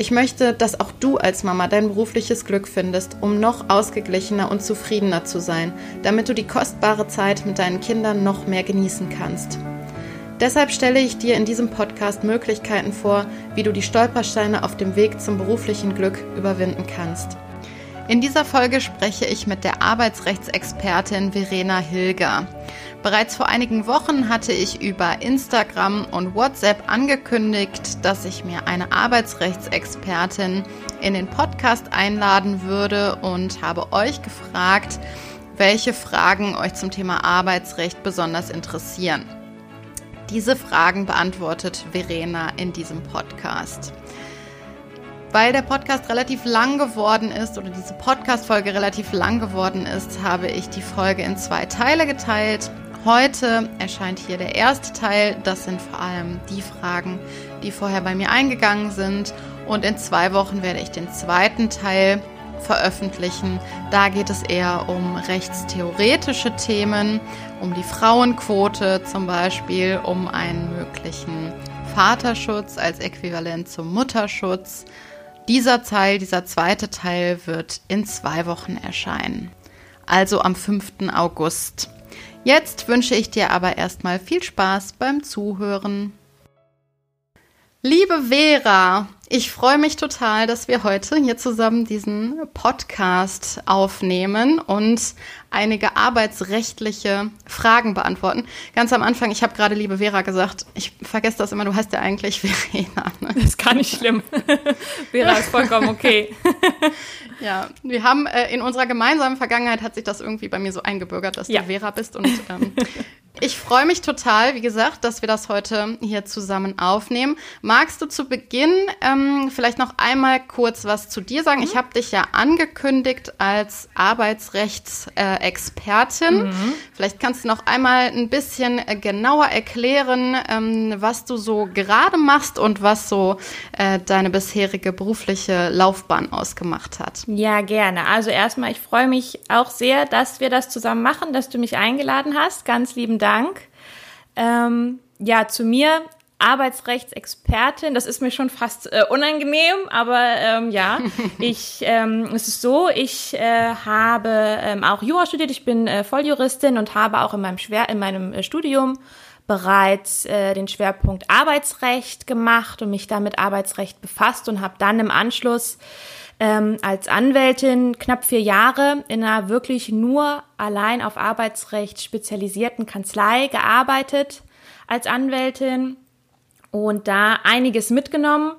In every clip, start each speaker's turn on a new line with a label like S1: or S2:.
S1: Ich möchte, dass auch du als Mama dein berufliches Glück findest, um noch ausgeglichener und zufriedener zu sein, damit du die kostbare Zeit mit deinen Kindern noch mehr genießen kannst. Deshalb stelle ich dir in diesem Podcast Möglichkeiten vor, wie du die Stolpersteine auf dem Weg zum beruflichen Glück überwinden kannst. In dieser Folge spreche ich mit der Arbeitsrechtsexpertin Verena Hilger. Bereits vor einigen Wochen hatte ich über Instagram und WhatsApp angekündigt, dass ich mir eine Arbeitsrechtsexpertin in den Podcast einladen würde und habe euch gefragt, welche Fragen euch zum Thema Arbeitsrecht besonders interessieren. Diese Fragen beantwortet Verena in diesem Podcast. Weil der Podcast relativ lang geworden ist oder diese Podcast-Folge relativ lang geworden ist, habe ich die Folge in zwei Teile geteilt. Heute erscheint hier der erste Teil. Das sind vor allem die Fragen, die vorher bei mir eingegangen sind. Und in zwei Wochen werde ich den zweiten Teil veröffentlichen. Da geht es eher um rechtstheoretische Themen, um die Frauenquote zum Beispiel, um einen möglichen Vaterschutz als Äquivalent zum Mutterschutz. Dieser Teil, dieser zweite Teil wird in zwei Wochen erscheinen, also am 5. August. Jetzt wünsche ich dir aber erstmal viel Spaß beim Zuhören. Liebe Vera, ich freue mich total, dass wir heute hier zusammen diesen Podcast aufnehmen und einige arbeitsrechtliche Fragen beantworten. Ganz am Anfang, ich habe gerade liebe Vera gesagt, ich vergesse das immer, du heißt ja eigentlich Verena.
S2: Ne? Das ist gar nicht schlimm. Vera ist vollkommen okay.
S1: ja, wir haben äh, in unserer gemeinsamen Vergangenheit hat sich das irgendwie bei mir so eingebürgert, dass ja. du Vera bist und ähm, ich freue mich total, wie gesagt, dass wir das heute hier zusammen aufnehmen. Magst du zu Beginn ähm, vielleicht noch einmal kurz was zu dir sagen? Mhm. Ich habe dich ja angekündigt als Arbeitsrechtsexpertin. Mhm. Vielleicht kannst du noch einmal ein bisschen äh, genauer erklären, ähm, was du so gerade machst und was so äh, deine bisherige berufliche Laufbahn ausgemacht hat.
S2: Ja, gerne. Also erstmal, ich freue mich auch sehr, dass wir das zusammen machen, dass du mich eingeladen hast. Ganz lieben Dank. Dank. Ähm, ja, zu mir Arbeitsrechtsexpertin. Das ist mir schon fast äh, unangenehm, aber ähm, ja, ich ähm, es ist so, ich äh, habe ähm, auch Jura studiert. Ich bin äh, Volljuristin und habe auch in meinem Schwer in meinem äh, Studium bereits äh, den Schwerpunkt Arbeitsrecht gemacht und mich damit Arbeitsrecht befasst und habe dann im Anschluss ähm, als Anwältin knapp vier Jahre in einer wirklich nur allein auf Arbeitsrecht spezialisierten Kanzlei gearbeitet als Anwältin und da einiges mitgenommen,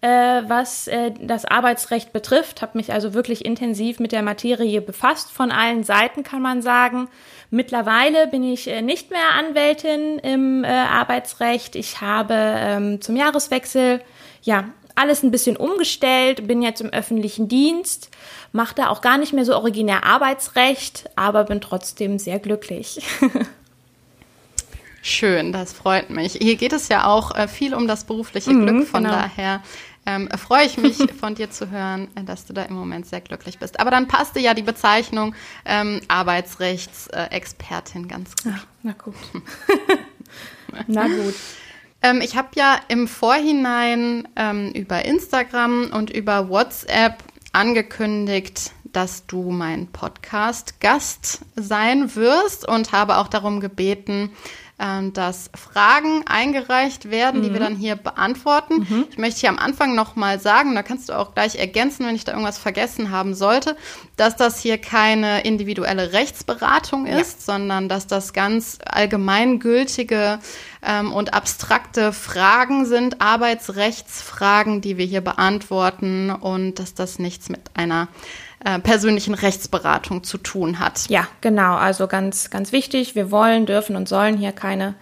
S2: äh, was äh, das Arbeitsrecht betrifft. Habe mich also wirklich intensiv mit der Materie befasst, von allen Seiten kann man sagen. Mittlerweile bin ich äh, nicht mehr Anwältin im äh, Arbeitsrecht. Ich habe ähm, zum Jahreswechsel ja alles ein bisschen umgestellt, bin jetzt im öffentlichen Dienst, mache da auch gar nicht mehr so originär Arbeitsrecht, aber bin trotzdem sehr glücklich.
S1: Schön, das freut mich. Hier geht es ja auch äh, viel um das berufliche mhm, Glück, von genau. daher ähm, freue ich mich von dir zu hören, äh, dass du da im Moment sehr glücklich bist. Aber dann passte ja die Bezeichnung ähm, Arbeitsrechtsexpertin ganz gut. Ach,
S2: na gut. na gut.
S1: Ähm, ich habe ja im Vorhinein ähm, über Instagram und über WhatsApp angekündigt, dass du mein Podcast-Gast sein wirst und habe auch darum gebeten, ähm, dass Fragen eingereicht werden, mhm. die wir mhm. dann hier beantworten. Mhm. Ich möchte hier am Anfang noch mal sagen, da kannst du auch gleich ergänzen, wenn ich da irgendwas vergessen haben sollte, dass das hier keine individuelle Rechtsberatung ist, ja. sondern dass das ganz allgemeingültige ähm, und abstrakte Fragen sind, Arbeitsrechtsfragen, die wir hier beantworten und dass das nichts mit einer äh, persönlichen Rechtsberatung zu tun hat.
S2: Ja, genau. Also ganz, ganz wichtig. Wir wollen, dürfen und sollen hier keine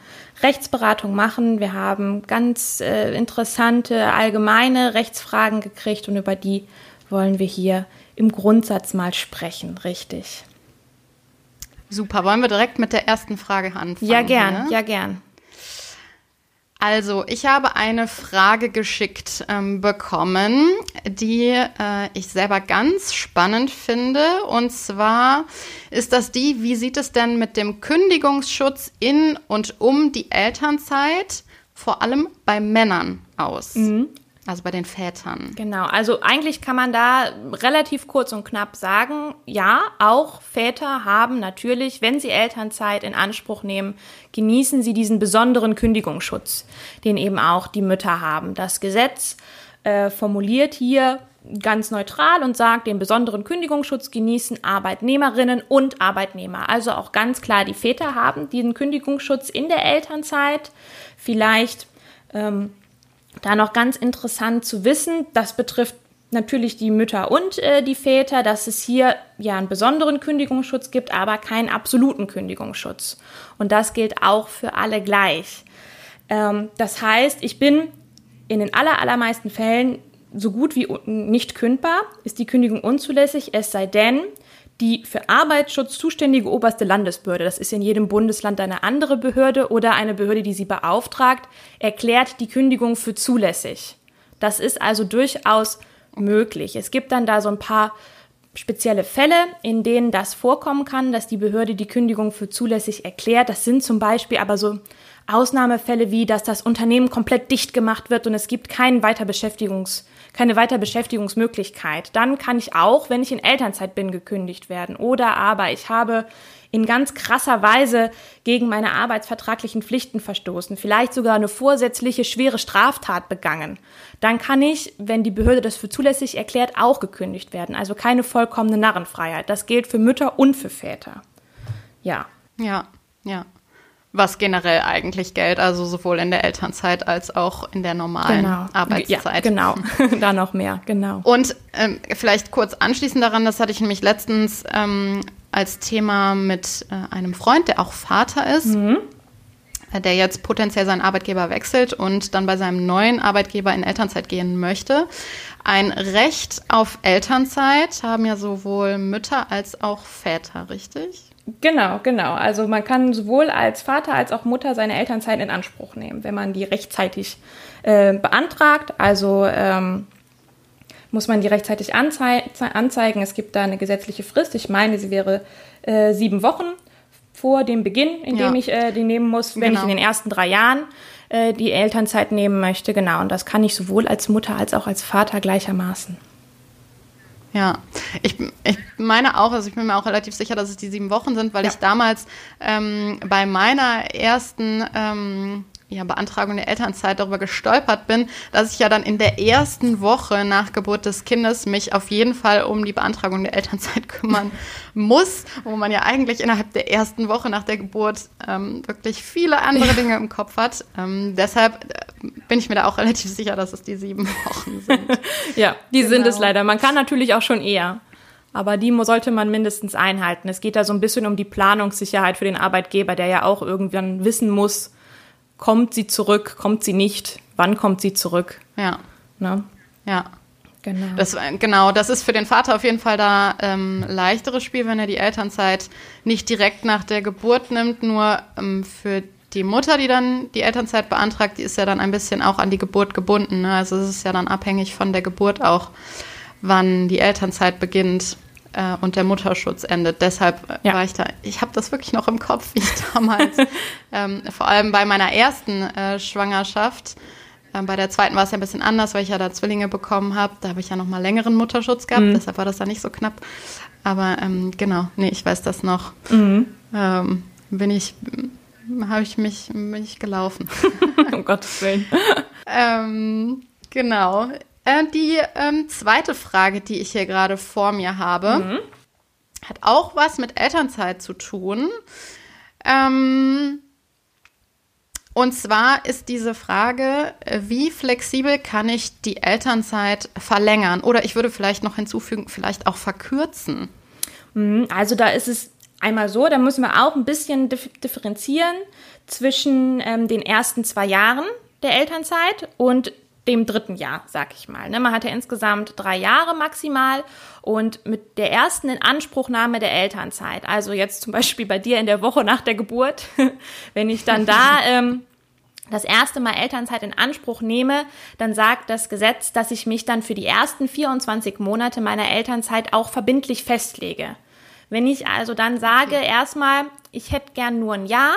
S2: Rechtsberatung machen. Wir haben ganz äh, interessante allgemeine Rechtsfragen gekriegt und über die wollen wir hier im Grundsatz mal sprechen, richtig.
S1: Super. Wollen wir direkt mit der ersten Frage anfangen?
S2: Ja, gern, ne? ja, gern.
S1: Also, ich habe eine Frage geschickt ähm, bekommen, die äh, ich selber ganz spannend finde. Und zwar ist das die, wie sieht es denn mit dem Kündigungsschutz in und um die Elternzeit, vor allem bei Männern aus? Mhm. Also bei den Vätern.
S2: Genau, also eigentlich kann man da relativ kurz und knapp sagen, ja, auch Väter haben natürlich, wenn sie Elternzeit in Anspruch nehmen, genießen sie diesen besonderen Kündigungsschutz, den eben auch die Mütter haben. Das Gesetz äh, formuliert hier ganz neutral und sagt, den besonderen Kündigungsschutz genießen Arbeitnehmerinnen und Arbeitnehmer. Also auch ganz klar, die Väter haben diesen Kündigungsschutz in der Elternzeit. Vielleicht ähm, da noch ganz interessant zu wissen, das betrifft natürlich die Mütter und äh, die Väter, dass es hier ja einen besonderen Kündigungsschutz gibt, aber keinen absoluten Kündigungsschutz. Und das gilt auch für alle gleich. Ähm, das heißt, ich bin in den aller, allermeisten Fällen so gut wie nicht kündbar, ist die Kündigung unzulässig, es sei denn, die für Arbeitsschutz zuständige oberste Landesbehörde, das ist in jedem Bundesland eine andere Behörde oder eine Behörde, die sie beauftragt, erklärt die Kündigung für zulässig. Das ist also durchaus möglich. Es gibt dann da so ein paar spezielle Fälle, in denen das vorkommen kann, dass die Behörde die Kündigung für zulässig erklärt. Das sind zum Beispiel aber so Ausnahmefälle wie, dass das Unternehmen komplett dicht gemacht wird und es gibt keinen Weiterbeschäftigungs keine Weiterbeschäftigungsmöglichkeit. Dann kann ich auch, wenn ich in Elternzeit bin, gekündigt werden. Oder aber ich habe in ganz krasser Weise gegen meine arbeitsvertraglichen Pflichten verstoßen, vielleicht sogar eine vorsätzliche schwere Straftat begangen, dann kann ich, wenn die Behörde das für zulässig erklärt, auch gekündigt werden. Also keine vollkommene Narrenfreiheit. Das gilt für Mütter und für Väter. Ja.
S1: Ja, ja was generell eigentlich gilt, also sowohl in der Elternzeit als auch in der normalen genau. Arbeitszeit.
S2: Ja, genau, da noch mehr, genau.
S1: Und ähm, vielleicht kurz anschließend daran, das hatte ich nämlich letztens ähm, als Thema mit äh, einem Freund, der auch Vater ist. Mhm äh, der jetzt potenziell seinen Arbeitgeber wechselt und dann bei seinem neuen Arbeitgeber in Elternzeit gehen möchte. Ein Recht auf Elternzeit haben ja sowohl Mütter als auch Väter, richtig?
S2: Genau, genau. Also man kann sowohl als Vater als auch Mutter seine Elternzeit in Anspruch nehmen, wenn man die rechtzeitig äh, beantragt. Also ähm, muss man die rechtzeitig anzei anzeigen. Es gibt da eine gesetzliche Frist. Ich meine, sie wäre äh, sieben Wochen vor dem Beginn, in dem ja. ich äh, die nehmen muss, wenn genau. ich in den ersten drei Jahren äh, die Elternzeit nehmen möchte. Genau. Und das kann ich sowohl als Mutter als auch als Vater gleichermaßen.
S1: Ja, ich, ich meine auch, also ich bin mir auch relativ sicher, dass es die sieben Wochen sind, weil ja. ich damals ähm, bei meiner ersten ähm, ja, Beantragung der Elternzeit darüber gestolpert bin, dass ich ja dann in der ersten Woche nach Geburt des Kindes mich auf jeden Fall um die Beantragung der Elternzeit kümmern muss, wo man ja eigentlich innerhalb der ersten Woche nach der Geburt ähm, wirklich viele andere Dinge im Kopf hat. Ähm, deshalb äh, bin ich mir da auch relativ sicher, dass es die sieben Wochen sind.
S2: ja, die genau. sind es leider. Man kann natürlich auch schon eher. Aber die sollte man mindestens einhalten. Es geht da so ein bisschen um die Planungssicherheit für den Arbeitgeber, der ja auch irgendwann wissen muss, kommt sie zurück, kommt sie nicht, wann kommt sie zurück.
S1: Ja. Ne? Ja. Genau. Das, genau, das ist für den Vater auf jeden Fall da ähm, leichteres Spiel, wenn er die Elternzeit nicht direkt nach der Geburt nimmt, nur ähm, für die Mutter, die dann die Elternzeit beantragt, die ist ja dann ein bisschen auch an die Geburt gebunden. Ne? Also es ist ja dann abhängig von der Geburt auch, wann die Elternzeit beginnt äh, und der Mutterschutz endet. Deshalb äh, ja. war ich da, ich habe das wirklich noch im Kopf, wie ich damals, ähm, vor allem bei meiner ersten äh, Schwangerschaft, Äh, bei der zweiten war es ja ein bisschen anders, weil ich ja da Zwillinge bekommen habe. Da habe ich ja noch mal längeren Mutterschutz gehabt, mhm. deshalb war das da nicht so knapp. Aber ähm, genau, nee, ich weiß das noch. Mhm. Ähm, bin ich, habe ich mich, bin ich gelaufen.
S2: um Gottes Willen.
S1: ähm, genau. Äh, die ähm, zweite Frage, die ich hier gerade vor mir habe, mhm. hat auch was mit Elternzeit zu tun. Ähm, und zwar ist diese Frage, äh, wie flexibel kann ich die Elternzeit verlängern? Oder ich würde vielleicht noch hinzufügen, vielleicht auch verkürzen.
S2: Mhm, also da ist es einmal so, da müssen wir auch ein bisschen differenzieren zwischen ähm, den ersten zwei Jahren der Elternzeit und dem dritten Jahr, sag ich mal. Ne? Man hat ja insgesamt drei Jahre maximal und mit der ersten Inanspruchnahme der Elternzeit, also jetzt zum Beispiel bei dir in der Woche nach der Geburt, wenn ich dann da ähm, das erste Mal Elternzeit in Anspruch nehme, dann sagt das Gesetz, dass ich mich dann für die ersten 24 Monate meiner Elternzeit auch verbindlich festlege. Wenn ich also dann sage, erstmal, ich hätte gern nur ein Jahr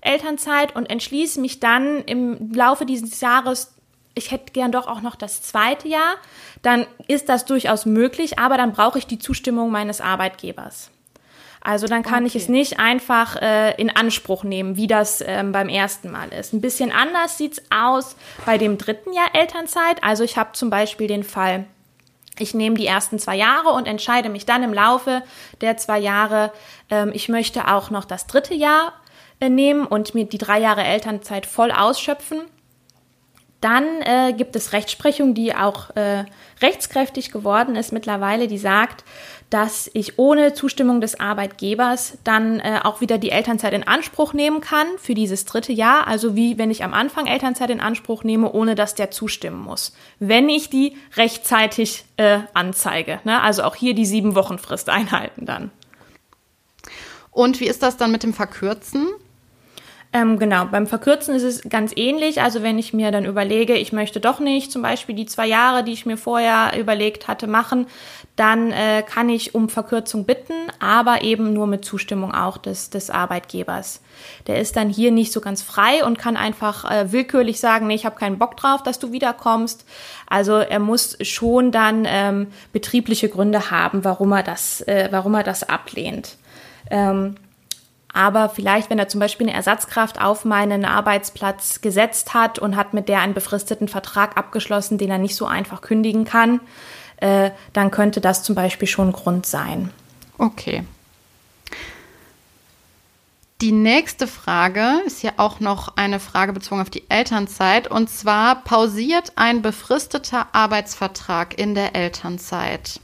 S2: Elternzeit und entschließe mich dann im Laufe dieses Jahres ich hätte gern doch auch noch das zweite Jahr, dann ist das durchaus möglich, aber dann brauche ich die Zustimmung meines Arbeitgebers. Also dann kann okay. ich es nicht einfach äh, in Anspruch nehmen, wie das ähm, beim ersten Mal ist. Ein bisschen anders sieht's aus bei dem dritten Jahr Elternzeit. Also ich habe zum Beispiel den Fall, ich nehme die ersten zwei Jahre und entscheide mich dann im Laufe der zwei Jahre, ähm, ich möchte auch noch das dritte Jahr äh, nehmen und mir die drei Jahre Elternzeit voll ausschöpfen. Dann äh, gibt es Rechtsprechung, die auch äh, rechtskräftig geworden ist mittlerweile, die sagt, dass ich ohne Zustimmung des Arbeitgebers dann äh, auch wieder die Elternzeit in Anspruch nehmen kann für dieses dritte Jahr. Also wie wenn ich am Anfang Elternzeit in Anspruch nehme, ohne dass der zustimmen muss. Wenn ich die rechtzeitig äh, anzeige. Ne? Also auch hier die sieben Wochen Frist einhalten dann.
S1: Und wie ist das dann mit dem Verkürzen?
S2: Ähm, genau, beim Verkürzen ist es ganz ähnlich. Also wenn ich mir dann überlege, ich möchte doch nicht zum Beispiel die zwei Jahre, die ich mir vorher überlegt hatte, machen, dann äh, kann ich um Verkürzung bitten, aber eben nur mit Zustimmung auch des, des Arbeitgebers. Der ist dann hier nicht so ganz frei und kann einfach äh, willkürlich sagen, nee, ich habe keinen Bock drauf, dass du wiederkommst. Also er muss schon dann ähm, betriebliche Gründe haben, warum er das, äh, warum er das ablehnt. Ähm, aber vielleicht, wenn er zum Beispiel eine Ersatzkraft auf meinen Arbeitsplatz gesetzt hat und hat mit der einen befristeten Vertrag abgeschlossen, den er nicht so einfach kündigen kann, äh, dann könnte das zum Beispiel schon Grund sein.
S1: Okay. Die nächste Frage ist ja auch noch eine Frage bezogen auf die Elternzeit. Und zwar pausiert ein befristeter Arbeitsvertrag in der Elternzeit?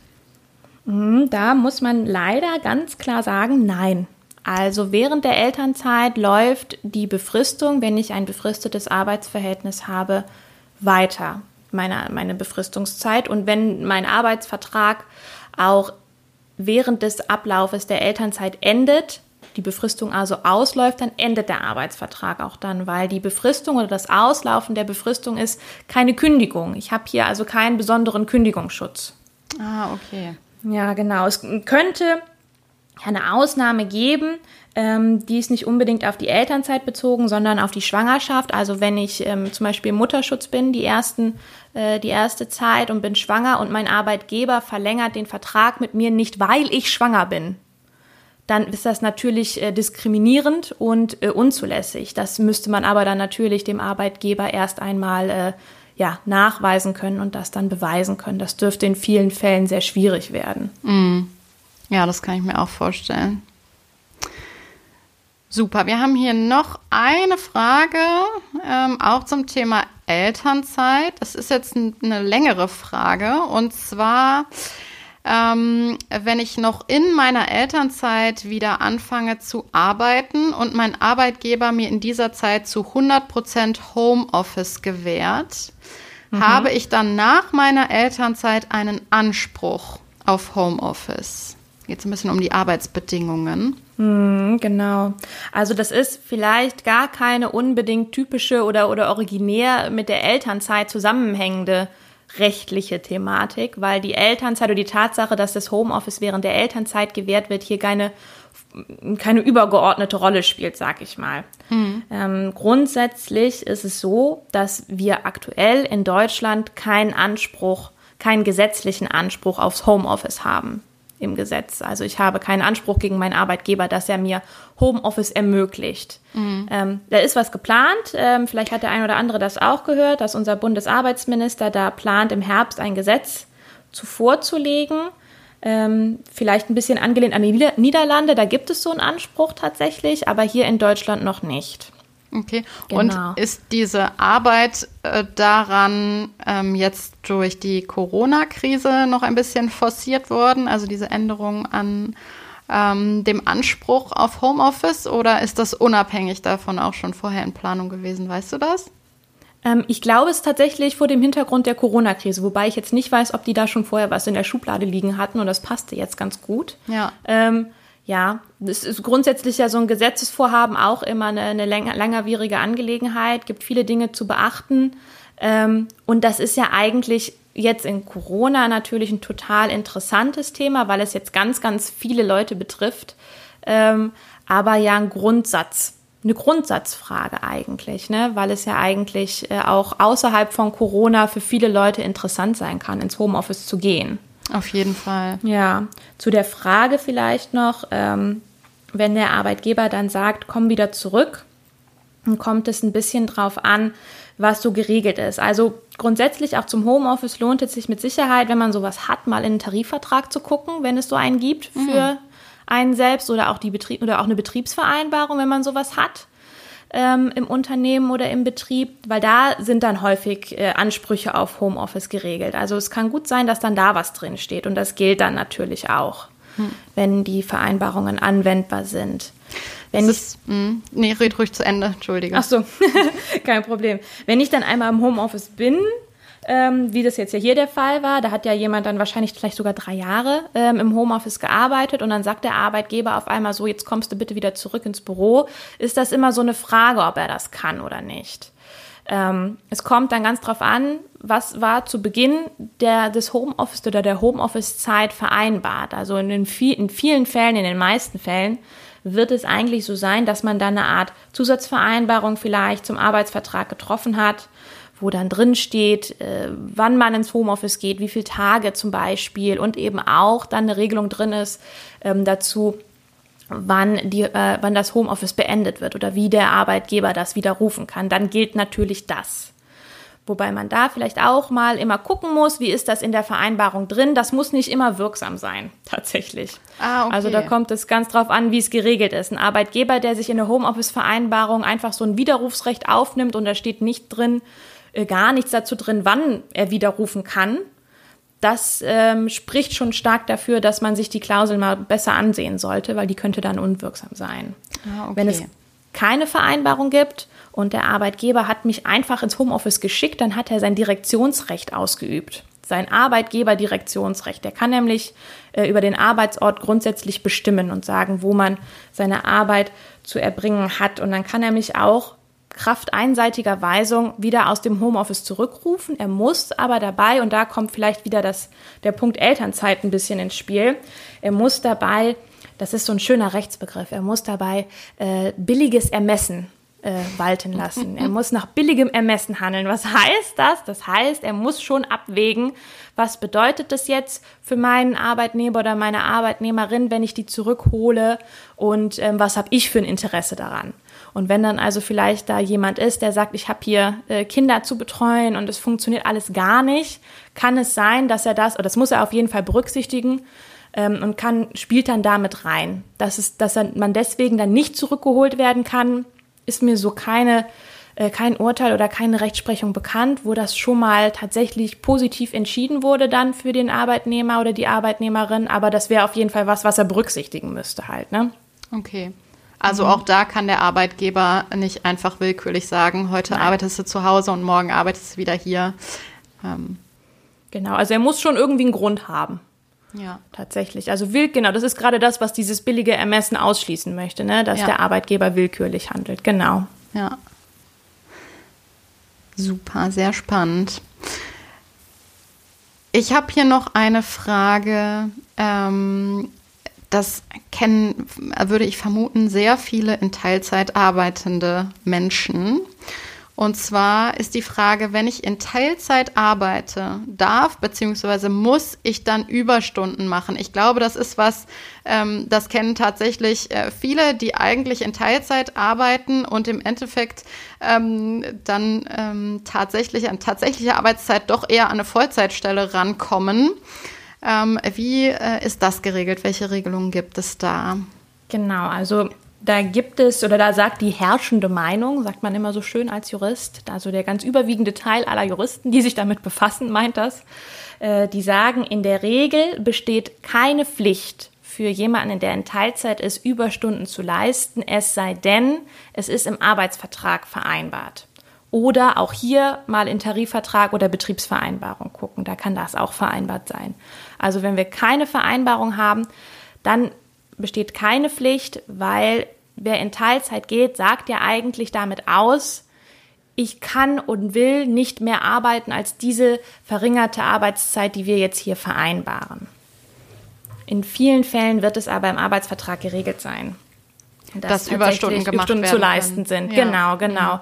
S2: Mhm, da muss man leider ganz klar sagen, nein. Also während der Elternzeit läuft die Befristung, wenn ich ein befristetes Arbeitsverhältnis habe, weiter, meine, meine Befristungszeit. Und wenn mein Arbeitsvertrag auch während des Ablaufes der Elternzeit endet, die Befristung also ausläuft, dann endet der Arbeitsvertrag auch dann, weil die Befristung oder das Auslaufen der Befristung ist keine Kündigung. Ich habe hier also keinen besonderen Kündigungsschutz.
S1: Ah, okay.
S2: Ja, genau. Es könnte eine Ausnahme geben, ähm, die ist nicht unbedingt auf die Elternzeit bezogen, sondern auf die Schwangerschaft. Also wenn ich ähm, zum Beispiel Mutterschutz bin, die, ersten, äh, die erste Zeit und bin schwanger und mein Arbeitgeber verlängert den Vertrag mit mir nicht, weil ich schwanger bin, dann ist das natürlich äh, diskriminierend und äh, unzulässig. Das müsste man aber dann natürlich dem Arbeitgeber erst einmal äh, ja, nachweisen können und das dann beweisen können. Das dürfte in vielen Fällen sehr schwierig werden.
S1: Mm. Ja, das kann ich mir auch vorstellen. Super, wir haben hier noch eine Frage, ähm, auch zum Thema Elternzeit. Das ist jetzt eine längere Frage. Und zwar, ähm, wenn ich noch in meiner Elternzeit wieder anfange zu arbeiten und mein Arbeitgeber mir in dieser Zeit zu 100% Homeoffice gewährt, mhm. habe ich dann nach meiner Elternzeit einen Anspruch auf Homeoffice geht es ein bisschen um die Arbeitsbedingungen.
S2: Hm, genau. Also das ist vielleicht gar keine unbedingt typische oder, oder originär mit der Elternzeit zusammenhängende rechtliche Thematik, weil die Elternzeit oder die Tatsache, dass das Homeoffice während der Elternzeit gewährt wird, hier keine keine übergeordnete Rolle spielt, sag ich mal. Mhm. Ähm, grundsätzlich ist es so, dass wir aktuell in Deutschland keinen Anspruch, keinen gesetzlichen Anspruch aufs Homeoffice haben im Gesetz. Also ich habe keinen Anspruch gegen meinen Arbeitgeber, dass er mir Homeoffice ermöglicht. Mhm. Ähm, da ist was geplant. Ähm, vielleicht hat der ein oder andere das auch gehört, dass unser Bundesarbeitsminister da plant, im Herbst ein Gesetz zuvorzulegen. Ähm, vielleicht ein bisschen angelehnt an die Niederlande, da gibt es so einen Anspruch tatsächlich, aber hier in Deutschland noch nicht.
S1: Okay. Genau. Und ist diese Arbeit äh, daran ähm, jetzt durch die Corona-Krise noch ein bisschen forciert worden? Also diese Änderung an ähm, dem Anspruch auf Homeoffice oder ist das unabhängig davon auch schon vorher in Planung gewesen? Weißt du das?
S2: Ähm, ich glaube es tatsächlich vor dem Hintergrund der Corona-Krise, wobei ich jetzt nicht weiß, ob die da schon vorher was in der Schublade liegen hatten und das passte jetzt ganz gut.
S1: Ja.
S2: Ähm, ja, es ist grundsätzlich ja so ein Gesetzesvorhaben auch immer eine, eine langwierige Angelegenheit, gibt viele Dinge zu beachten. Ähm, und das ist ja eigentlich jetzt in Corona natürlich ein total interessantes Thema, weil es jetzt ganz, ganz viele Leute betrifft. Ähm, aber ja ein Grundsatz, eine Grundsatzfrage eigentlich, ne? weil es ja eigentlich äh, auch außerhalb von Corona für viele Leute interessant sein kann, ins Homeoffice zu gehen.
S1: Auf jeden Fall.
S2: Ja, zu der Frage vielleicht noch, ähm, wenn der Arbeitgeber dann sagt, komm wieder zurück, dann kommt es ein bisschen drauf an, was so geregelt ist. Also grundsätzlich auch zum Homeoffice lohnt es sich mit Sicherheit, wenn man sowas hat, mal in einen Tarifvertrag zu gucken, wenn es so einen gibt für mhm. einen selbst oder auch die Betrieb oder auch eine Betriebsvereinbarung, wenn man sowas hat ähm, im Unternehmen oder im Betrieb, weil da sind dann häufig äh, Ansprüche auf Homeoffice geregelt. Also es kann gut sein, dass dann da was drin steht und das gilt dann natürlich auch, hm. wenn die Vereinbarungen anwendbar sind.
S1: Wenn das ich, mh, hm, nee, red ruhig zu Ende, entschuldige.
S2: Ach so, kein Problem. Wenn ich dann einmal im Homeoffice bin, ähm, wie das jetzt ja hier der Fall war. Da hat ja jemand dann wahrscheinlich vielleicht sogar drei Jahre ähm, im Homeoffice gearbeitet und dann sagt der Arbeitgeber auf einmal so, jetzt kommst du bitte wieder zurück ins Büro. Ist das immer so eine Frage, ob er das kann oder nicht? Ähm, es kommt dann ganz drauf an, was war zu Beginn der, des Homeoffice oder der Homeoffice-Zeit vereinbart. Also in, den viel, in vielen Fällen, in den meisten Fällen, wird es eigentlich so sein, dass man dann eine Art Zusatzvereinbarung vielleicht zum Arbeitsvertrag getroffen hat wo dann drin steht, äh, wann man ins Homeoffice geht, wie viele Tage zum Beispiel und eben auch dann eine Regelung drin ist ähm, dazu, wann, die, äh, wann das Homeoffice beendet wird oder wie der Arbeitgeber das widerrufen kann. Dann gilt natürlich das. Wobei man da vielleicht auch mal immer gucken muss, wie ist das in der Vereinbarung drin. Das muss nicht immer wirksam sein, tatsächlich. Ah, okay. Also da kommt es ganz drauf an, wie es geregelt ist. Ein Arbeitgeber, der sich in der Homeoffice-Vereinbarung einfach so ein Widerrufsrecht aufnimmt und da steht nicht drin, äh, gar nichts dazu drin, wann er widerrufen kann. Das ähm, spricht schon stark dafür, dass man sich die Klausel mal besser ansehen sollte, weil die könnte dann unwirksam sein. Ah, okay. Wenn es keine Vereinbarung gibt und der Arbeitgeber hat mich einfach ins Homeoffice geschickt, dann hat er sein Direktionsrecht ausgeübt. Sein Arbeitgeberdirektionsrecht. Der kann nämlich äh, über den Arbeitsort grundsätzlich bestimmen und sagen, wo man seine Arbeit zu erbringen hat. Und dann kann er mich auch Kraft einseitiger Weisung wieder aus dem Homeoffice zurückrufen. Er muss aber dabei, und da kommt vielleicht wieder das, der Punkt Elternzeit ein bisschen ins Spiel, er muss dabei, das ist so ein schöner Rechtsbegriff, er muss dabei äh, billiges Ermessen äh, walten lassen. Er muss nach billigem Ermessen handeln. Was heißt das? Das heißt, er muss schon abwägen, was bedeutet das jetzt für meinen Arbeitnehmer oder meine Arbeitnehmerin, wenn ich die zurückhole und ähm, was habe ich für ein Interesse daran. Und wenn dann also vielleicht da jemand ist, der sagt, ich habe hier äh, Kinder zu betreuen und es funktioniert alles gar nicht, kann es sein, dass er das, oder das muss er auf jeden Fall berücksichtigen ähm, und kann, spielt dann damit rein. Dass, es, dass er, man deswegen dann nicht zurückgeholt werden kann, ist mir so keine, äh, kein Urteil oder keine Rechtsprechung bekannt, wo das schon mal tatsächlich positiv entschieden wurde dann für den Arbeitnehmer oder die Arbeitnehmerin. Aber das wäre auf jeden Fall was, was er berücksichtigen müsste halt. Ne?
S1: Okay. Also mhm. auch da kann der Arbeitgeber nicht einfach willkürlich sagen, heute Nein. arbeitest du zu Hause und morgen arbeitest du wieder hier. Ähm.
S2: Genau, also er muss schon irgendwie einen Grund haben. Ja. Tatsächlich. Also wild, genau, das ist gerade das, was dieses billige Ermessen ausschließen möchte, ne? dass ja. der Arbeitgeber willkürlich handelt. Genau.
S1: Ja. Super, sehr spannend. Ich habe hier noch eine Frage. Ähm, das kennen, würde ich vermuten, sehr viele in Teilzeit arbeitende Menschen. Und zwar ist die Frage, wenn ich in Teilzeit arbeite, darf bzw. muss ich dann Überstunden machen? Ich glaube, das ist was, ähm, das kennen tatsächlich äh, viele, die eigentlich in Teilzeit arbeiten und im Endeffekt ähm, dann ähm, tatsächlich an tatsächliche Arbeitszeit doch eher an eine Vollzeitstelle rankommen. Ähm, wie äh, ist das geregelt? Welche Regelungen gibt es da?
S2: Genau, also da gibt es oder da sagt die herrschende Meinung, sagt man immer so schön als Jurist, also der ganz überwiegende Teil aller Juristen, die sich damit befassen, meint das, äh, die sagen, in der Regel besteht keine Pflicht für jemanden, der in Teilzeit ist, Überstunden zu leisten, es sei denn, es ist im Arbeitsvertrag vereinbart. Oder auch hier mal in Tarifvertrag oder Betriebsvereinbarung gucken, da kann das auch vereinbart sein. Also wenn wir keine Vereinbarung haben, dann besteht keine Pflicht, weil wer in Teilzeit geht, sagt ja eigentlich damit aus, ich kann und will nicht mehr arbeiten als diese verringerte Arbeitszeit, die wir jetzt hier vereinbaren. In vielen Fällen wird es aber im Arbeitsvertrag geregelt sein.
S1: Dass, dass Überstunden gemacht
S2: Überstunden zu leisten sind. Ja. Genau, genau. Mhm.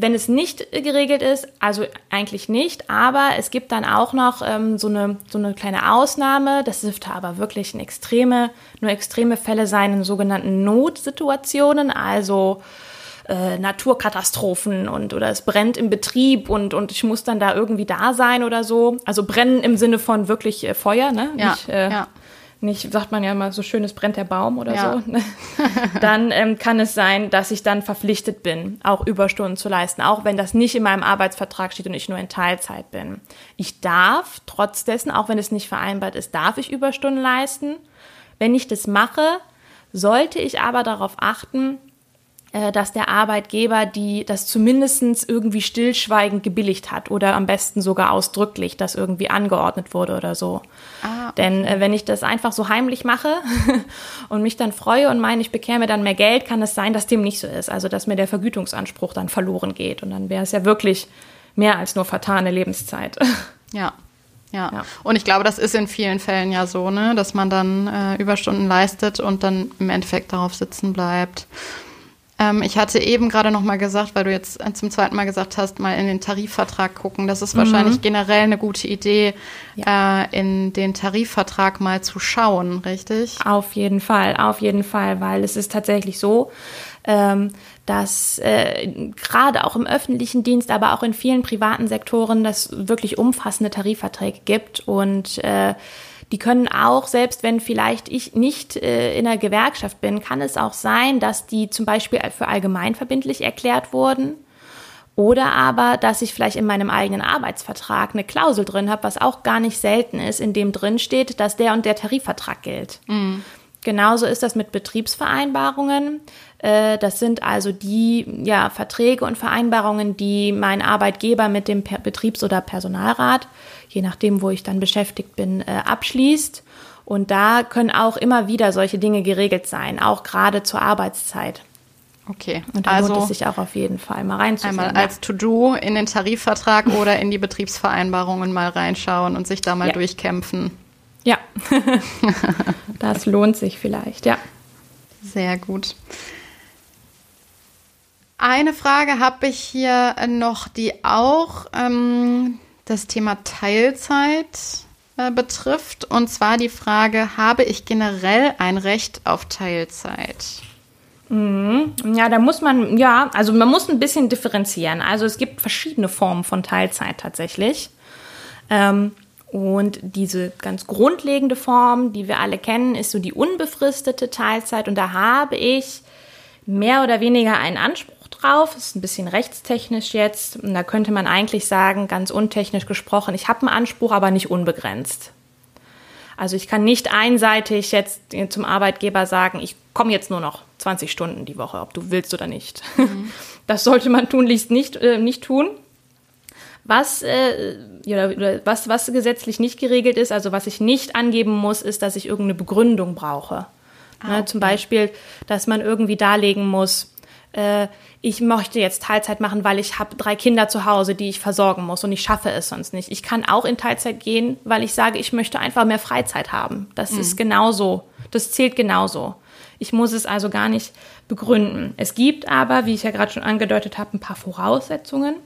S2: Wenn es nicht geregelt ist, also eigentlich nicht, aber es gibt dann auch noch ähm, so, eine, so eine kleine Ausnahme. Das dürfte aber wirklich eine extreme, nur extreme Fälle sein in sogenannten Notsituationen, also äh, Naturkatastrophen und oder es brennt im Betrieb und, und ich muss dann da irgendwie da sein oder so. Also brennen im Sinne von wirklich äh, Feuer, ne?
S1: Ja,
S2: Nicht, äh,
S1: ja
S2: nicht, sagt man ja immer so schön, es brennt der Baum oder ja. so, dann ähm, kann es sein, dass ich dann verpflichtet bin, auch Überstunden zu leisten, auch wenn das nicht in meinem Arbeitsvertrag steht und ich nur in Teilzeit bin. Ich darf trotz dessen, auch wenn es nicht vereinbart ist, darf ich Überstunden leisten. Wenn ich das mache, sollte ich aber darauf achten, dass der Arbeitgeber die das zumindest irgendwie stillschweigend gebilligt hat oder am besten sogar ausdrücklich, dass irgendwie angeordnet wurde oder so. Ah, okay. Denn äh, wenn ich das einfach so heimlich mache und mich dann freue und meine, ich bekäme dann mehr Geld, kann es sein, dass dem nicht so ist. Also dass mir der Vergütungsanspruch dann verloren geht. Und dann wäre es ja wirklich mehr als nur vertane Lebenszeit.
S1: Ja, ja. ja. Und ich glaube, das ist in vielen Fällen ja so, ne, dass man dann äh, Überstunden leistet und dann im Endeffekt darauf sitzen bleibt. Ähm, ich hatte eben gerade noch mal gesagt, weil du jetzt äh, zum zweiten Mal gesagt hast, mal in den Tarifvertrag gucken. Das ist mhm. wahrscheinlich generell eine gute Idee, ja. äh, in den Tarifvertrag mal zu schauen, richtig?
S2: Auf jeden Fall, auf jeden Fall, weil es ist tatsächlich so, ähm, dass äh, gerade auch im öffentlichen Dienst, aber auch in vielen privaten Sektoren, das wirklich umfassende Tarifverträge gibt und äh, die können auch, selbst wenn vielleicht ich nicht äh, in der Gewerkschaft bin, kann es auch sein, dass die zum Beispiel für allgemeinverbindlich erklärt wurden. Oder aber, dass ich vielleicht in meinem eigenen Arbeitsvertrag eine Klausel drin habe, was auch gar nicht selten ist, in dem drin steht, dass der und der Tarifvertrag gilt. Mhm. Genauso ist das mit Betriebsvereinbarungen. Äh, das sind also die ja, Verträge und Vereinbarungen, die mein Arbeitgeber mit dem Betriebs- oder Personalrat je nachdem, wo ich dann beschäftigt bin, äh, abschließt. Und da können auch immer wieder solche Dinge geregelt sein, auch gerade zur Arbeitszeit.
S1: Okay.
S2: Und da also lohnt es sich auch auf jeden Fall mal reinzuschauen.
S1: Einmal als To-Do in den Tarifvertrag oder in die Betriebsvereinbarungen mal reinschauen und sich da mal ja. durchkämpfen.
S2: Ja, das lohnt sich vielleicht, ja.
S1: Sehr gut. Eine Frage habe ich hier noch, die auch ähm, das Thema Teilzeit äh, betrifft. Und zwar die Frage, habe ich generell ein Recht auf Teilzeit?
S2: Mhm. Ja, da muss man, ja, also man muss ein bisschen differenzieren. Also es gibt verschiedene Formen von Teilzeit tatsächlich. Ähm, und diese ganz grundlegende Form, die wir alle kennen, ist so die unbefristete Teilzeit. Und da habe ich mehr oder weniger einen Anspruch drauf. Das ist ein bisschen rechtstechnisch jetzt. Und da könnte man eigentlich sagen, ganz untechnisch gesprochen, ich habe einen Anspruch, aber nicht unbegrenzt. Also ich kann nicht einseitig jetzt zum Arbeitgeber sagen, ich komme jetzt nur noch 20 Stunden die Woche, ob du willst oder nicht. Mhm. Das sollte man tunlichst nicht, äh, nicht tun. Was, äh, ja, was, was gesetzlich nicht geregelt ist, also was ich nicht angeben muss, ist, dass ich irgendeine Begründung brauche. Ah, okay. ne, zum Beispiel, dass man irgendwie darlegen muss, äh, ich möchte jetzt Teilzeit machen, weil ich habe drei Kinder zu Hause, die ich versorgen muss und ich schaffe es sonst nicht. Ich kann auch in Teilzeit gehen, weil ich sage, ich möchte einfach mehr Freizeit haben. Das mhm. ist genauso. Das zählt genauso. Ich muss es also gar nicht begründen. Es gibt aber, wie ich ja gerade schon angedeutet habe, ein paar Voraussetzungen.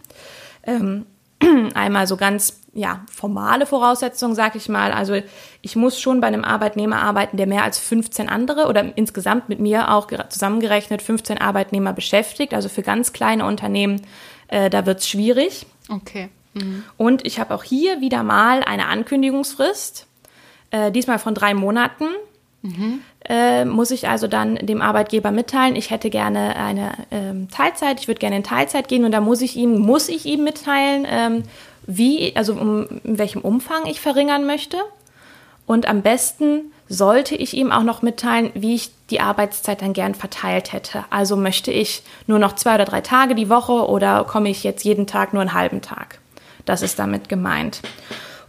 S2: Ähm, einmal so ganz ja, formale Voraussetzungen, sag ich mal. Also ich muss schon bei einem Arbeitnehmer arbeiten, der mehr als 15 andere oder insgesamt mit mir auch zusammengerechnet 15 Arbeitnehmer beschäftigt. Also für ganz kleine Unternehmen, äh, da wird's schwierig.
S1: Okay.
S2: Mhm. Und ich habe auch hier wieder mal eine Ankündigungsfrist, äh, diesmal von drei Monaten. Mhm. Äh, muss ich also dann dem Arbeitgeber mitteilen, ich hätte gerne eine ähm, Teilzeit, ich würde gerne in Teilzeit gehen und da muss ich ihm, muss ich ihm mitteilen, ähm, wie, also um, in welchem Umfang ich verringern möchte. Und am besten sollte ich ihm auch noch mitteilen, wie ich die Arbeitszeit dann gern verteilt hätte. Also möchte ich nur noch zwei oder drei Tage die Woche oder komme ich jetzt jeden Tag nur einen halben Tag? Das ist damit gemeint.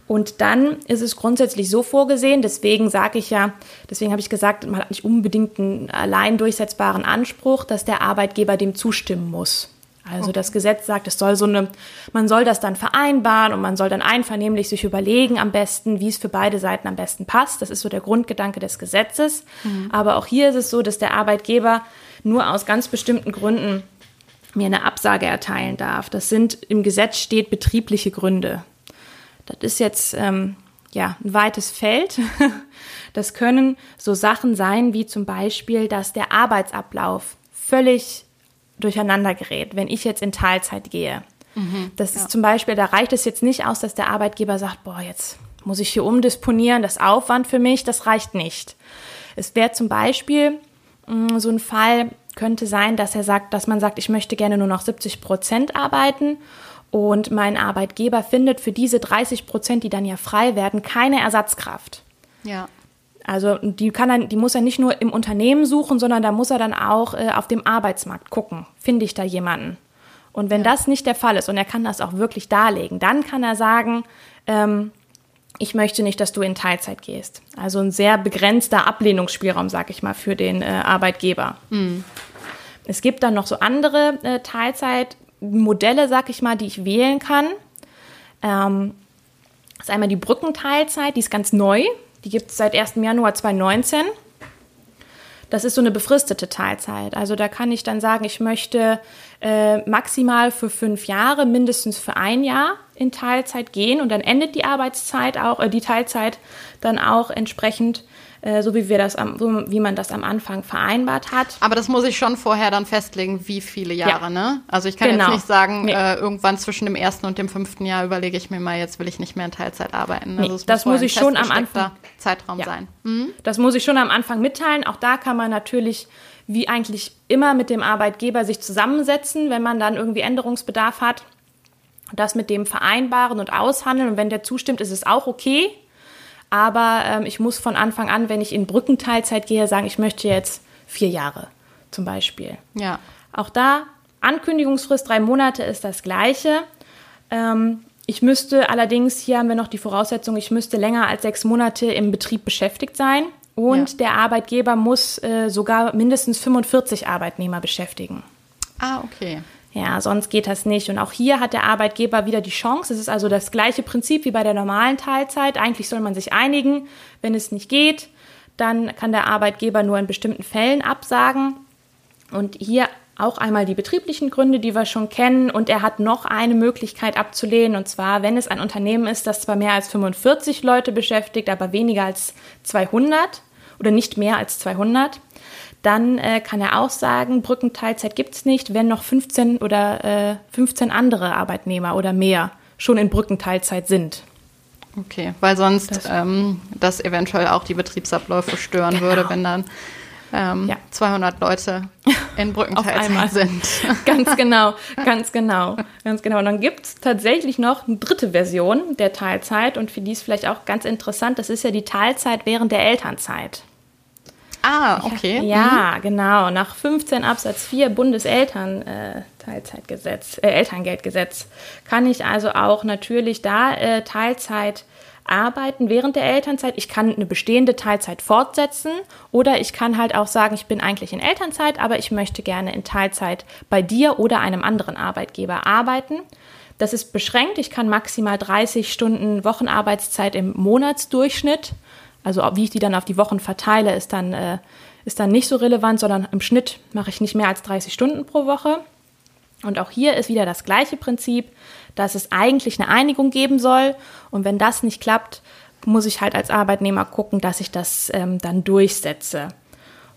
S2: Und dann ist es grundsätzlich so vorgesehen, deswegen sage ich ja, deswegen habe ich gesagt, man hat nicht unbedingt einen allein durchsetzbaren Anspruch, dass der Arbeitgeber dem zustimmen muss. Also okay. das Gesetz sagt, es soll so eine, man soll das dann vereinbaren und man soll dann einvernehmlich sich überlegen am besten, wie es für beide Seiten am besten passt. Das ist so der Grundgedanke des Gesetzes. Mhm. Aber auch hier ist es so, dass der Arbeitgeber nur aus ganz bestimmten Gründen mir eine Absage erteilen darf. Das sind im Gesetz steht betriebliche Gründe. Das ist jetzt ähm, ja ein weites Feld. Das können so Sachen sein wie zum Beispiel, dass der Arbeitsablauf völlig durcheinander gerät, wenn ich jetzt in Teilzeit gehe. Mhm, das ist ja. zum Beispiel, da reicht es jetzt nicht aus, dass der Arbeitgeber sagt, boah, jetzt muss ich hier umdisponieren, das Aufwand für mich, das reicht nicht. Es wäre zum Beispiel mh, mm, so ein Fall, könnte sein, dass er sagt, dass man sagt, ich möchte gerne nur noch 70 Prozent arbeiten und mein Arbeitgeber findet für diese 30 Prozent, die dann ja frei werden, keine Ersatzkraft.
S1: Ja.
S2: Also die kann dann, die muss er nicht nur im Unternehmen suchen, sondern da muss er dann auch äh, auf dem Arbeitsmarkt gucken. Finde ich da jemanden? Und wenn ja. das nicht der Fall ist und er kann das auch wirklich darlegen, dann kann er sagen, ähm, ich möchte nicht, dass du in Teilzeit gehst. Also ein sehr begrenzter Ablehnungsspielraum, sag ich mal, für den äh, Arbeitgeber. Mhm. Es gibt dann noch so andere äh, Teilzeitmodelle, sag ich mal, die ich wählen kann. Ähm, das ist einmal die Brückenteilzeit, die ist ganz neu. Die gibt es seit 1. Januar 2019. Das ist so eine befristete Teilzeit. Also da kann ich dann sagen, ich möchte äh, maximal für fünf Jahre, mindestens für ein Jahr in Teilzeit gehen und dann endet die Arbeitszeit auch, äh, die Teilzeit dann auch entsprechend äh, so wie wir das am, so wie man das am Anfang vereinbart hat.
S1: Aber das muss ich schon vorher dann festlegen, wie viele Jahre, ja. ne? Also ich kann genau. jetzt nicht sagen, nee. äh, irgendwann zwischen dem ersten und dem fünften Jahr überlege ich mir mal, jetzt will ich nicht mehr in Teilzeit arbeiten.
S2: Also nee, das muss ich schon am Anfang
S1: Zeitraum ja. sein. Mhm.
S2: Das muss ich schon am Anfang mitteilen. Auch da kann man natürlich wie eigentlich immer mit dem Arbeitgeber sich zusammensetzen, wenn man dann irgendwie Änderungsbedarf hat das mit dem vereinbaren und aushandeln. Und wenn der zustimmt, ist es auch okay. Aber ähm, ich muss von Anfang an, wenn ich in Brückenteilzeit gehe, sagen, ich möchte jetzt vier Jahre zum Beispiel.
S1: Ja.
S2: Auch da, Ankündigungsfrist drei Monate ist das gleiche. Ähm, ich müsste allerdings, hier haben wir noch die Voraussetzung, ich müsste länger als sechs Monate im Betrieb beschäftigt sein. Und ja. der Arbeitgeber muss äh, sogar mindestens 45 Arbeitnehmer beschäftigen.
S1: Ah, okay.
S2: Ja, sonst geht das nicht. Und auch hier hat der Arbeitgeber wieder die Chance. Es ist also das gleiche Prinzip wie bei der normalen Teilzeit. Eigentlich soll man sich einigen. Wenn es nicht geht, dann kann der Arbeitgeber nur in bestimmten Fällen absagen. Und hier auch einmal die betrieblichen Gründe, die wir schon kennen. Und er hat noch eine Möglichkeit abzulehnen. Und zwar, wenn es ein Unternehmen ist, das zwar mehr als 45 Leute beschäftigt, aber weniger als 200 oder nicht mehr als 200 dann äh, kann er auch sagen, Brückenteilzeit gibt es nicht, wenn noch 15 oder äh, 15 andere Arbeitnehmer oder mehr schon in Brückenteilzeit sind.
S1: Okay, weil sonst das, ähm, das eventuell auch die Betriebsabläufe stören genau. würde, wenn dann ähm, ja. 200 Leute in Brückenteilzeit sind.
S2: ganz genau, ganz genau, ganz genau. Und dann gibt es tatsächlich noch eine dritte Version der Teilzeit und für die ist vielleicht auch ganz interessant, das ist ja die Teilzeit während der Elternzeit.
S1: Ah, okay.
S2: Ja, mhm. genau. Nach 15 Absatz 4 Bundeselternteilzeitgesetz, äh, äh, Elterngeldgesetz kann ich also auch natürlich da äh, Teilzeit arbeiten während der Elternzeit. Ich kann eine bestehende Teilzeit fortsetzen oder ich kann halt auch sagen, ich bin eigentlich in Elternzeit, aber ich möchte gerne in Teilzeit bei dir oder einem anderen Arbeitgeber arbeiten. Das ist beschränkt. Ich kann maximal 30 Stunden Wochenarbeitszeit im Monatsdurchschnitt. Also wie ich die dann auf die Wochen verteile, ist dann, äh, ist dann nicht so relevant, sondern im Schnitt mache ich nicht mehr als 30 Stunden pro Woche. Und auch hier ist wieder das gleiche Prinzip, dass es eigentlich eine Einigung geben soll. Und wenn das nicht klappt, muss ich halt als Arbeitnehmer gucken, dass ich das ähm, dann durchsetze.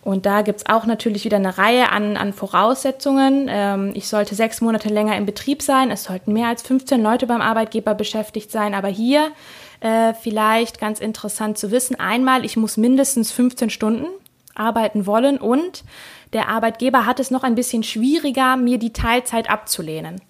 S2: Und da gibt es auch natürlich wieder eine Reihe an, an Voraussetzungen. Ähm, ich sollte sechs Monate länger im Betrieb sein. Es sollten mehr als 15 Leute beim Arbeitgeber beschäftigt sein. Aber hier äh, vielleicht ganz interessant zu wissen. Einmal, ich muss mindestens 15 Stunden arbeiten wollen und der Arbeitgeber hat es noch ein bisschen schwieriger, mir die Teilzeit abzulehnen.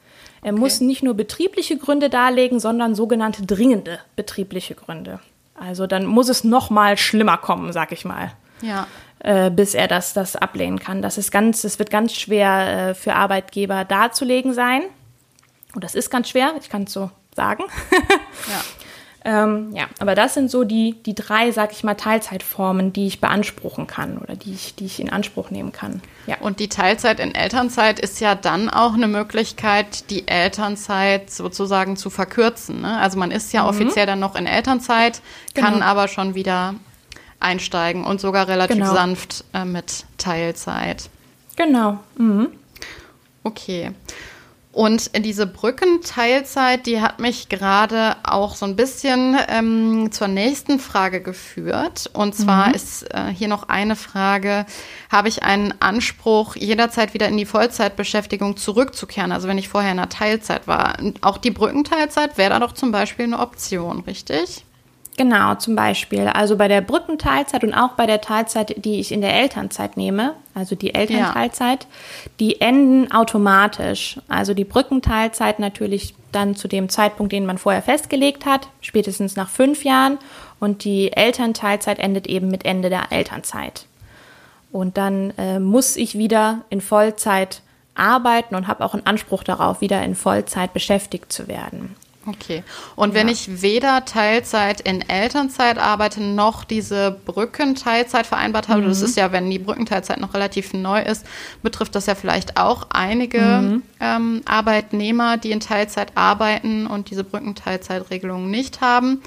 S2: Er okay. muss nicht nur betriebliche Gründe darlegen, sondern sogenannte dringende betriebliche Gründe. Also dann muss es noch mal schlimmer kommen, sag ich mal.
S1: Ja
S2: äh, bis er das, das ablehnen kann. Das ist ganz, das wird ganz schwer äh, für Arbeitgeber darzulegen sein. Und das ist ganz schwer, ich kann es so sagen. ja. Ähm, ja, aber das sind so die, die drei, sag ich mal, Teilzeitformen, die ich beanspruchen kann oder die ich, die ich in Anspruch nehmen kann.
S1: Ja. Und die Teilzeit in Elternzeit ist ja dann auch eine Möglichkeit, die Elternzeit sozusagen zu verkürzen. Ne? Also man ist ja mhm. offiziell dann noch in Elternzeit, kann genau. aber schon wieder einsteigen und sogar relativ genau. sanft äh, mit Teilzeit.
S2: Genau. Mhm.
S1: Okay. Und diese Brückenteilzeit, die hat mich gerade auch so ein bisschen ähm, zur nächsten Frage geführt. Und zwar mhm. ist äh, hier noch eine Frage, habe ich einen Anspruch, jederzeit wieder in die Vollzeitbeschäftigung zurückzukehren? Also wenn ich vorher in der Teilzeit war. Auch die Brückenteilzeit wäre da doch zum Beispiel eine Option, richtig?
S2: Genau, zum Beispiel. Also bei der Brückenteilzeit und auch bei der Teilzeit, die ich in der Elternzeit nehme, also die Elternteilzeit, ja. die enden automatisch. Also die Brückenteilzeit natürlich dann zu dem Zeitpunkt, den man vorher festgelegt hat, spätestens nach fünf Jahren. Und die Elternteilzeit endet eben mit Ende der Elternzeit. Und dann äh, muss ich wieder in Vollzeit arbeiten und habe auch einen Anspruch darauf, wieder in Vollzeit beschäftigt zu werden.
S1: Okay. Und wenn ich weder Teilzeit in Elternzeit arbeite, noch diese Brückenteilzeit vereinbart habe, mhm. das ist ja, wenn die Brückenteilzeit noch relativ neu ist, betrifft das ja vielleicht auch einige mhm. ähm, Arbeitnehmer, die in Teilzeit arbeiten und diese Brückenteilzeitregelung nicht haben.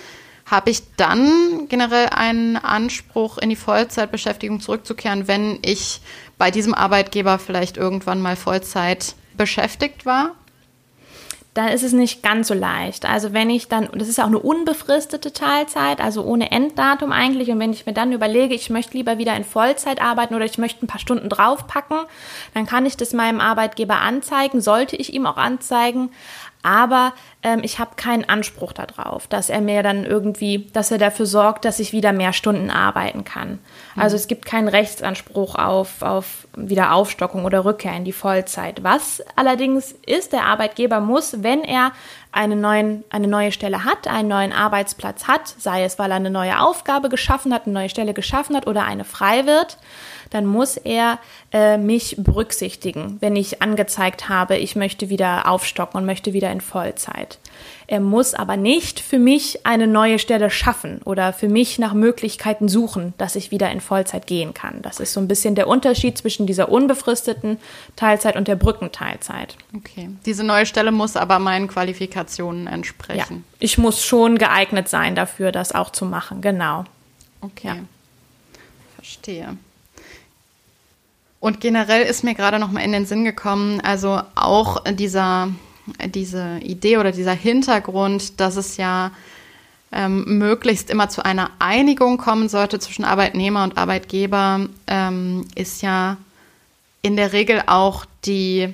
S1: Habe ich dann generell einen Anspruch, in die Vollzeitbeschäftigung zurückzukehren, wenn ich bei diesem Arbeitgeber vielleicht irgendwann mal Vollzeit beschäftigt war?
S2: Dann ist es nicht ganz so leicht. Also wenn ich dann, das ist ja auch eine unbefristete Teilzeit, also ohne Enddatum eigentlich, und wenn ich mir dann überlege, ich möchte lieber wieder in Vollzeit arbeiten oder ich möchte ein paar Stunden draufpacken, dann kann ich das meinem Arbeitgeber anzeigen, sollte ich ihm auch anzeigen, aber ähm, ich habe keinen Anspruch darauf, dass er mir dann irgendwie, dass er dafür sorgt, dass ich wieder mehr Stunden arbeiten kann. Mhm. Also es gibt keinen Rechtsanspruch auf, auf Wiederaufstockung oder Rückkehr in die Vollzeit. Was allerdings ist, der Arbeitgeber muss, wenn er eine, neuen, eine neue Stelle hat, einen neuen Arbeitsplatz hat, sei es, weil er eine neue Aufgabe geschaffen hat, eine neue Stelle geschaffen hat oder eine frei wird, dann muss er äh, mich berücksichtigen, wenn ich angezeigt habe, ich möchte wieder aufstocken und möchte wieder in Vollzeit. Er muss aber nicht für mich eine neue Stelle schaffen oder für mich nach Möglichkeiten suchen, dass ich wieder in Vollzeit gehen kann. Das ist so ein bisschen der Unterschied zwischen dieser unbefristeten Teilzeit und der Brückenteilzeit.
S1: Okay. Diese neue Stelle muss aber meinen Qualifikationen entsprechen.
S2: Ja, ich muss schon geeignet sein dafür, das auch zu machen. Genau.
S1: Okay. Ja. Verstehe. Und generell ist mir gerade noch mal in den Sinn gekommen, also auch dieser diese Idee oder dieser Hintergrund, dass es ja ähm, möglichst immer zu einer Einigung kommen sollte zwischen Arbeitnehmer und Arbeitgeber, ähm, ist ja in der Regel auch die,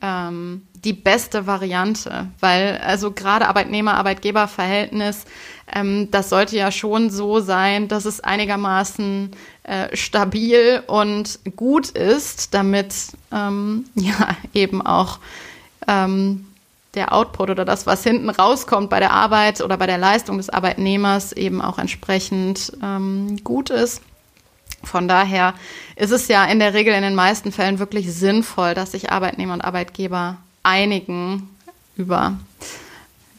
S1: ähm, die beste Variante, weil also gerade Arbeitnehmer-Arbeitgeber-Verhältnis, ähm, das sollte ja schon so sein, dass es einigermaßen äh, stabil und gut ist, damit ähm, ja eben auch ähm, der Output oder das, was hinten rauskommt bei der Arbeit oder bei der Leistung des Arbeitnehmers eben auch entsprechend ähm, gut ist. Von daher ist es ja in der Regel in den meisten Fällen wirklich sinnvoll, dass sich Arbeitnehmer und Arbeitgeber einigen über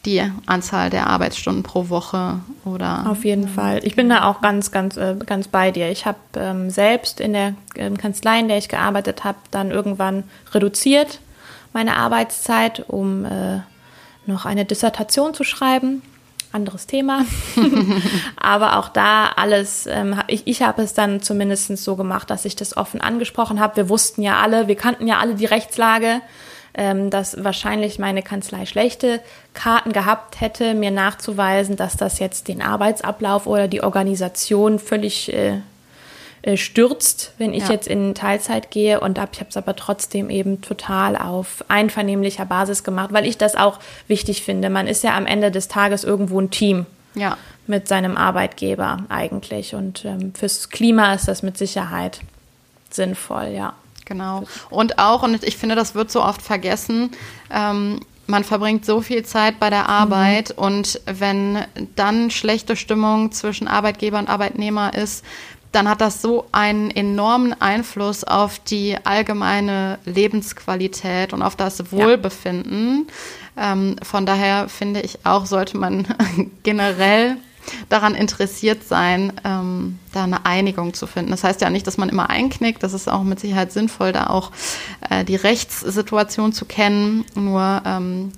S1: die Anzahl der Arbeitsstunden pro Woche oder.
S2: Auf jeden Fall. Ich bin da auch ganz, ganz, äh, ganz bei dir. Ich habe ähm, selbst in der ähm, Kanzlei, in der ich gearbeitet habe, dann irgendwann reduziert meine Arbeitszeit, um äh, noch eine Dissertation zu schreiben. Anderes Thema. Aber auch da alles, ähm, ich, ich habe es dann zumindest so gemacht, dass ich das offen angesprochen habe. Wir wussten ja alle, wir kannten ja alle die Rechtslage ähm, dass wahrscheinlich meine Kanzlei schlechte Karten gehabt hätte, mir nachzuweisen, dass das jetzt den Arbeitsablauf oder die Organisation völlig äh, äh stürzt, wenn ich ja. jetzt in Teilzeit gehe. Und ich habe es aber trotzdem eben total auf einvernehmlicher Basis gemacht, weil ich das auch wichtig finde. Man ist ja am Ende des Tages irgendwo ein Team. Ja. Mit seinem Arbeitgeber eigentlich. Und ähm, fürs Klima ist das mit Sicherheit sinnvoll, ja.
S1: Genau. Und auch, und ich finde, das wird so oft vergessen, ähm, man verbringt so viel Zeit bei der Arbeit mhm. und wenn dann schlechte Stimmung zwischen Arbeitgeber und Arbeitnehmer ist, dann hat das so einen enormen Einfluss auf die allgemeine Lebensqualität und auf das Wohlbefinden. Ja. Ähm, von daher finde ich auch, sollte man generell daran interessiert sein, ähm, da eine Einigung zu finden. Das heißt ja nicht, dass man immer einknickt. Das ist auch mit Sicherheit sinnvoll, da auch äh, die Rechtssituation zu kennen. Nur ähm,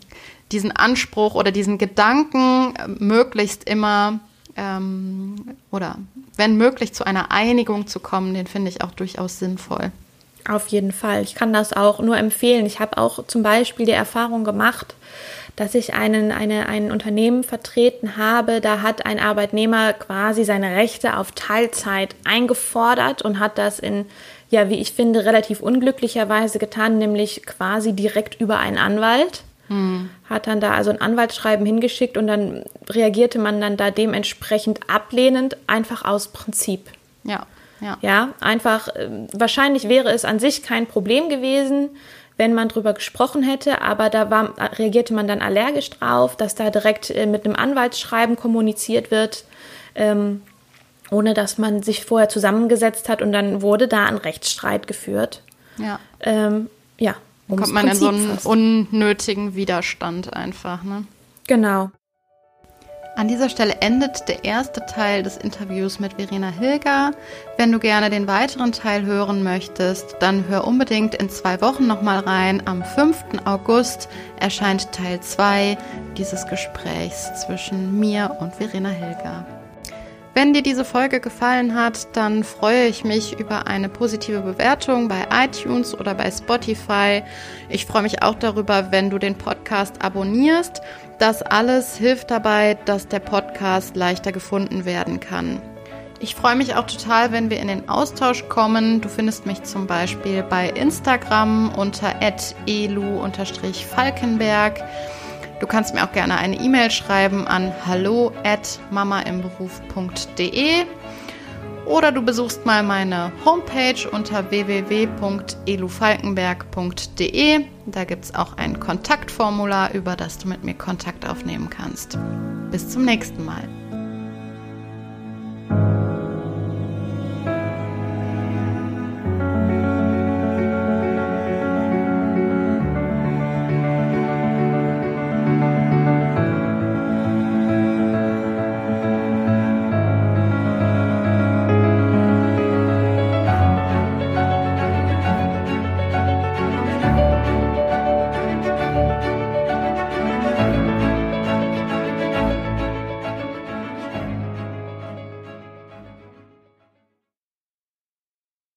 S1: diesen Anspruch oder diesen Gedanken äh, möglichst immer ähm, oder wenn möglich zu einer Einigung zu kommen, den finde ich auch durchaus sinnvoll.
S2: Auf jeden Fall. Ich kann das auch nur empfehlen. Ich habe auch zum Beispiel die Erfahrung gemacht, dass ich einen, eine, ein Unternehmen vertreten habe. Da hat ein Arbeitnehmer quasi seine Rechte auf Teilzeit eingefordert und hat das in, ja, wie ich finde, relativ unglücklicherweise getan, nämlich quasi direkt über einen Anwalt. Hm. Hat dann da also ein Anwaltsschreiben hingeschickt und dann reagierte man dann da dementsprechend ablehnend, einfach aus Prinzip.
S1: Ja.
S2: Ja. ja, einfach, äh, wahrscheinlich wäre es an sich kein Problem gewesen, wenn man drüber gesprochen hätte, aber da war, reagierte man dann allergisch drauf, dass da direkt äh, mit einem Anwaltsschreiben kommuniziert wird, ähm, ohne dass man sich vorher zusammengesetzt hat und dann wurde da ein Rechtsstreit geführt.
S1: Ja.
S2: Ähm, ja.
S1: Kommt man Prinzip in so einen fast. unnötigen Widerstand einfach, ne?
S2: Genau.
S1: An dieser Stelle endet der erste Teil des Interviews mit Verena Hilger. Wenn du gerne den weiteren Teil hören möchtest, dann hör unbedingt in zwei Wochen nochmal rein. Am 5. August erscheint Teil 2 dieses Gesprächs zwischen mir und Verena Hilger. Wenn dir diese Folge gefallen hat, dann freue ich mich über eine positive Bewertung bei iTunes oder bei Spotify. Ich freue mich auch darüber, wenn du den Podcast abonnierst. Das alles hilft dabei, dass der Podcast leichter gefunden werden kann. Ich freue mich auch total, wenn wir in den Austausch kommen. Du findest mich zum Beispiel bei Instagram unter elu-falkenberg. Du kannst mir auch gerne eine E-Mail schreiben an hallo at mamaimberuf.de oder du besuchst mal meine Homepage unter www.elufalkenberg.de. Da gibt es auch ein Kontaktformular, über das du mit mir Kontakt aufnehmen kannst. Bis zum nächsten Mal.